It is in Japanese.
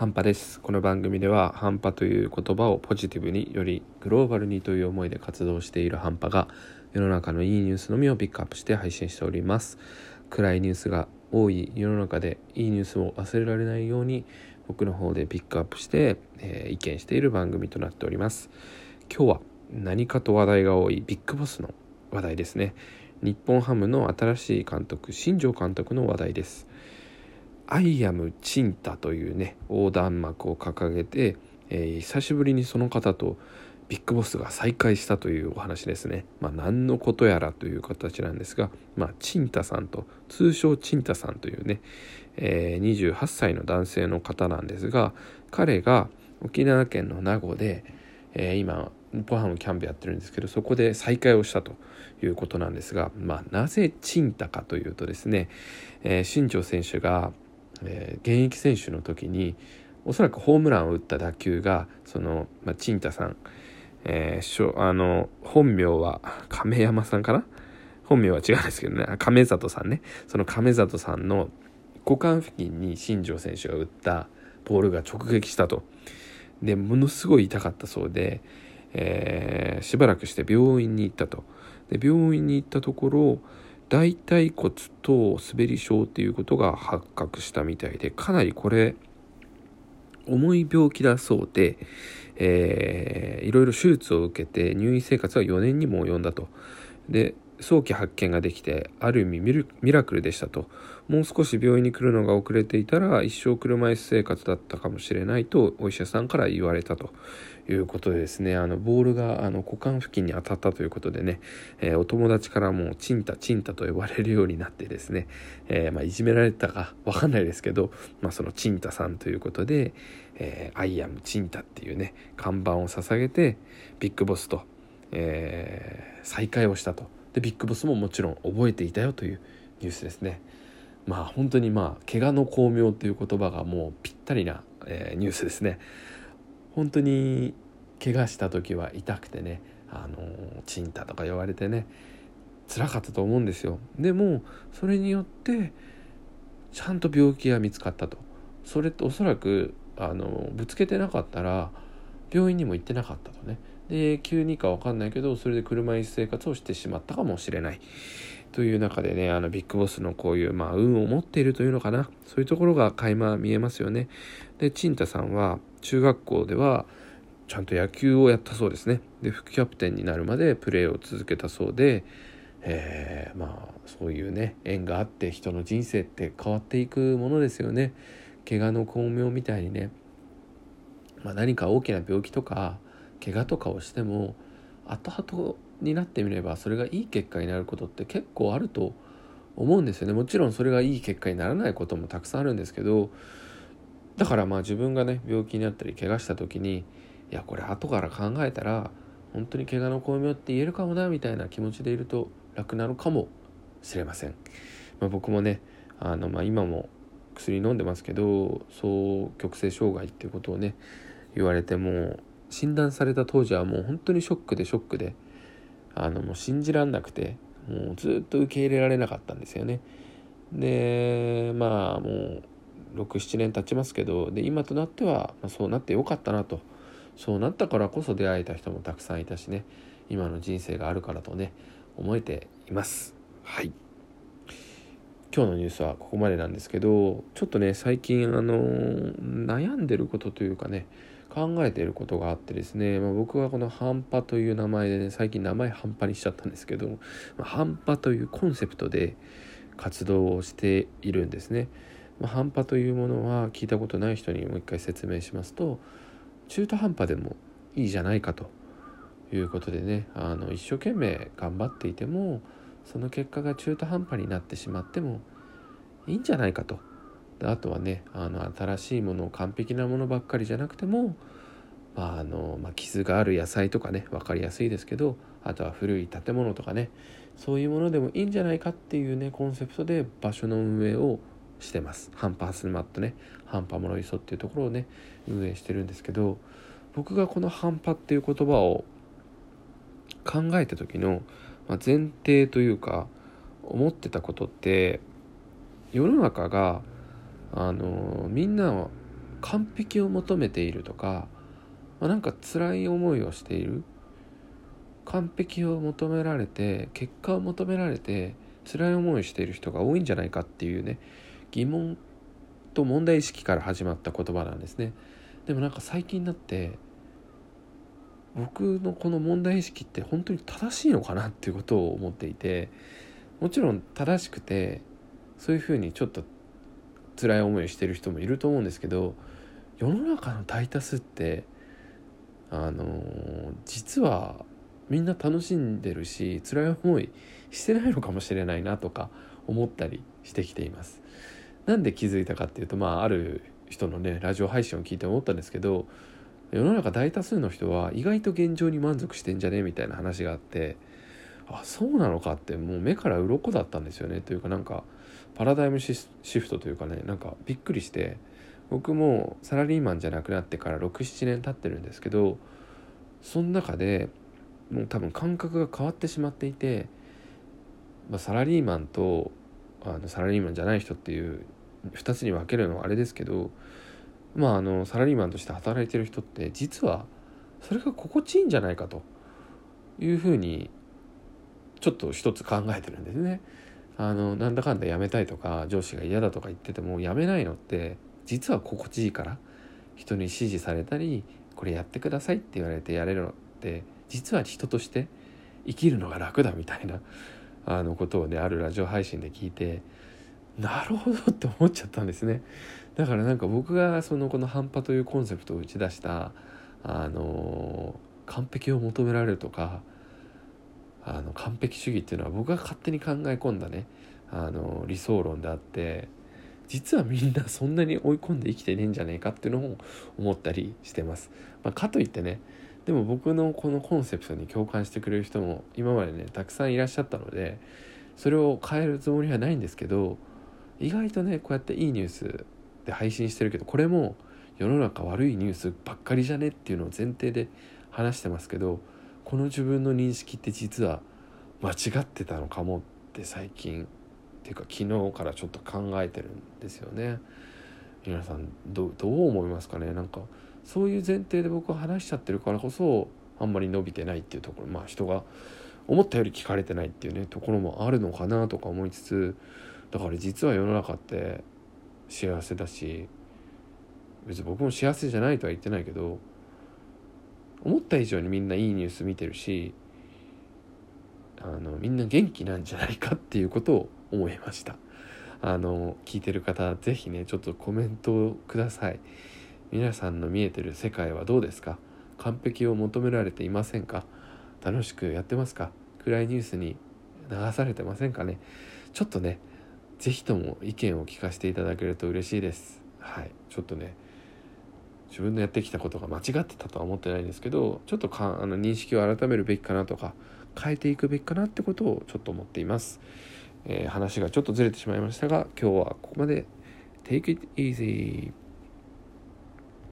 半端です。この番組では半端という言葉をポジティブによりグローバルにという思いで活動している半端が世の中のいいニュースのみをピックアップして配信しております。暗いニュースが多い世の中でいいニュースを忘れられないように僕の方でピックアップして、えー、意見している番組となっております。今日は何かと話題が多いビッグボスの話題ですね。日本ハムの新しい監督新庄監督の話題です。アイアムチンタというね横断幕を掲げて、えー、久しぶりにその方とビッグボスが再会したというお話ですね。まあ、何のことやらという形なんですが、まあ、チンタさんと、通称チンタさんというね、えー、28歳の男性の方なんですが、彼が沖縄県の名護で、えー、今、日本ハムキャンプやってるんですけど、そこで再会をしたということなんですが、まあ、なぜチンタかというとですね、えー、新庄選手が、えー、現役選手の時におそらくホームランを打った打球がその、まあ、チンタさん、えー、あの本名は亀山さんかな？本名は違うんですけどね。亀里さんね。その亀里さんの股間付近に新庄選手が打ったボールが直撃したと。でものすごい痛かったそうで、えー、しばらくして病院に行ったと。で病院に行ったところ大腿骨と滑り症っていうことが発覚したみたいでかなりこれ重い病気だそうで、えー、いろいろ手術を受けて入院生活は4年にも及んだと。で早期発見ができてある意味ミラクルでしたと。もう少し病院に来るのが遅れていたら一生車椅子生活だったかもしれないとお医者さんから言われたと。いうことでですね。あのボールがあの股間付近に当たったということでね、えー、お友達からもうチンタチンタと呼ばれるようになってですね、えー、まあ、いじめられたかわかんないですけど、まあ、そのチンタさんということで「えー、アイアムチンタ」っていうね看板を捧げてビッグボスと、え再会をしたと。でビッグボスももちろん覚えていたよというニュースですね。まあ本当にまあ怪我の巧妙という言葉がもうぴったりな、えー、ニュースですね。本当に怪我した時は痛くてねあのチンタとか言われてね辛かったと思うんですよ。でもそれによってちゃんと病気が見つかったと。それっておそらくあのぶつけてなかったら病院にも行ってなかったとねで急にか分かんないけどそれで車椅子生活をしてしまったかもしれない。という中でねあのビッグボスのこういうまあ運を持っているというのかな。そういうところが垣間見えますよね。で陳太さんは中学校ではちゃんと野球をやったそうですね。で副キャプテンになるまでプレーを続けたそうでえー、まあそういうね縁があって人の人生って変わっていくものですよね。怪我の巧妙みたいにね、まあ、何か大きな病気とか怪我とかをしても後々になってみればそれがいい結果になることって結構あると思うんですよね。もちろんそれがいい結果にならないこともたくさんあるんですけどだからまあ自分がね病気になったり怪我した時にいやこれ後から考えたら本当に怪我の巧妙って言えるかもなみたいな気持ちでいると楽なのかもしれません、まあ、僕もねあの、まあ、今も薬飲んでますけどそう極性障害っていうことをね言われても診断された当時はもう本当にショックでショックであのもう信じらんなくてもうずっと受け入れられなかったんですよね。でまあもう67年経ちますけどで今となっては、まあ、そうなってよかったなとそうなったからこそ出会えた人もたくさんいたしね今の人生があるからとね思えています。はい今日のニュースはここまでなんですけどちょっとね最近あの悩んでることというかね考えていることがあってですね、まあ、僕はこの半端という名前でね最近名前半端にしちゃったんですけど、ま、半端というコンセプトで活動をしているんですね。まあ、半端というものは聞いたことない人にもう一回説明しますと中途半端でもいいじゃないかということでねあの一生懸命頑張っていてもその結果が中途半端になってしまってもいいんじゃないかとあとはねあの新しいものを完璧なものばっかりじゃなくても、まああのまあ、傷がある野菜とかね分かりやすいですけどあとは古い建物とかねそういうものでもいいんじゃないかっていうねコンセプトで場所の運営をしてます。ハンパースマットねハンパモロイソっていうところをね運営してるんですけど僕がこのハンパっていう言葉を考えた時の前提というか思ってたことって世の中があのみんなは完璧を求めているとか、まあ、なんか辛い思いをしている。完璧を求められて結果を求められて辛い思いをしている人が多いんじゃないかっていうね疑問と問題意識から始まった言葉なんですね。でもなんか最近になって僕のこの問題意識って本当に正しいのかなっていうことを思っていてもちろん正しくてそういうふうにちょっと辛い思いをしてる人もいると思うんですけど世の中の大多数ってあの実はみんな楽しんでるし辛い思いしてないのかもしれないなとか思ったりしてきています。なんで気づいたかっていうとまあある人のねラジオ配信を聞いて思ったんですけど世の中大多数の人は意外と現状に満足してんじゃねみたいな話があってあそうなのかってもう目から鱗だったんですよねというかなんかパラダイムシフトというかねなんかびっくりして僕もサラリーマンじゃなくなってから67年経ってるんですけどその中でもう多分感覚が変わってしまっていて、まあ、サラリーマンとあのサラリーマンじゃない人っていう2つに分けるのはあれですけどまああのサラリーマンとして働いてる人って実はそれが心地いいんじゃないかというふうにちょっと一つ考えてるんですね。あのなんだかんだ辞めたいとか上司が嫌だとか言ってても辞めないのって実は心地いいから人に指示されたりこれやってくださいって言われてやれるのって実は人として生きるのが楽だみたいなあのことをねあるラジオ配信で聞いてなるほどって思っちゃったんですね。だからなんか僕がそのこの半端というコンセプトを打ち出したあの完璧を求められるとかあの完璧主義っていうのは僕が勝手に考え込んだねあの理想論であって実はみんなそんなに追い込んで生きてねえんじゃねえかっていうのも思ったりしてます。まあ、かといってねでも僕のこのコンセプトに共感してくれる人も今までねたくさんいらっしゃったのでそれを変えるつもりはないんですけど意外とねこうやっていいニュースで配信してるけどこれも世の中悪いニュースばっかりじゃねっていうのを前提で話してますけどこの自分の認識って実は間違ってたのかもって最近っていうか昨日からちょっと考えてるんですよね。皆さんどどう思いますかね？なんかそういう前提で僕は話しちゃってるからこそあんまり伸びてないっていうところまあ人が思ったより聞かれてないっていうねところもあるのかなとか思いつつだから実は世の中って幸せだし別に僕も幸せじゃないとは言ってないけど思った以上にみんないいニュース見てるしあのみんな元気なんじゃないかっていうことを思いました。あの聞いてる方是非ねちょっとコメントをください。皆さんの見えてる世界はどうですか？完璧を求められていませんか？楽しくやってますか？暗いニュースに流されてませんかね？ちょっとね是非とも意見を聞かせていただけると嬉しいです。はい。ちょっとね自分のやってきたことが間違ってたとは思ってないんですけどちょっとかあの認識を改めるべきかなとか変えていくべきかなってことをちょっと思っています、えー、話がちょっとずれてしまいましたが今日はここまで。Take it easy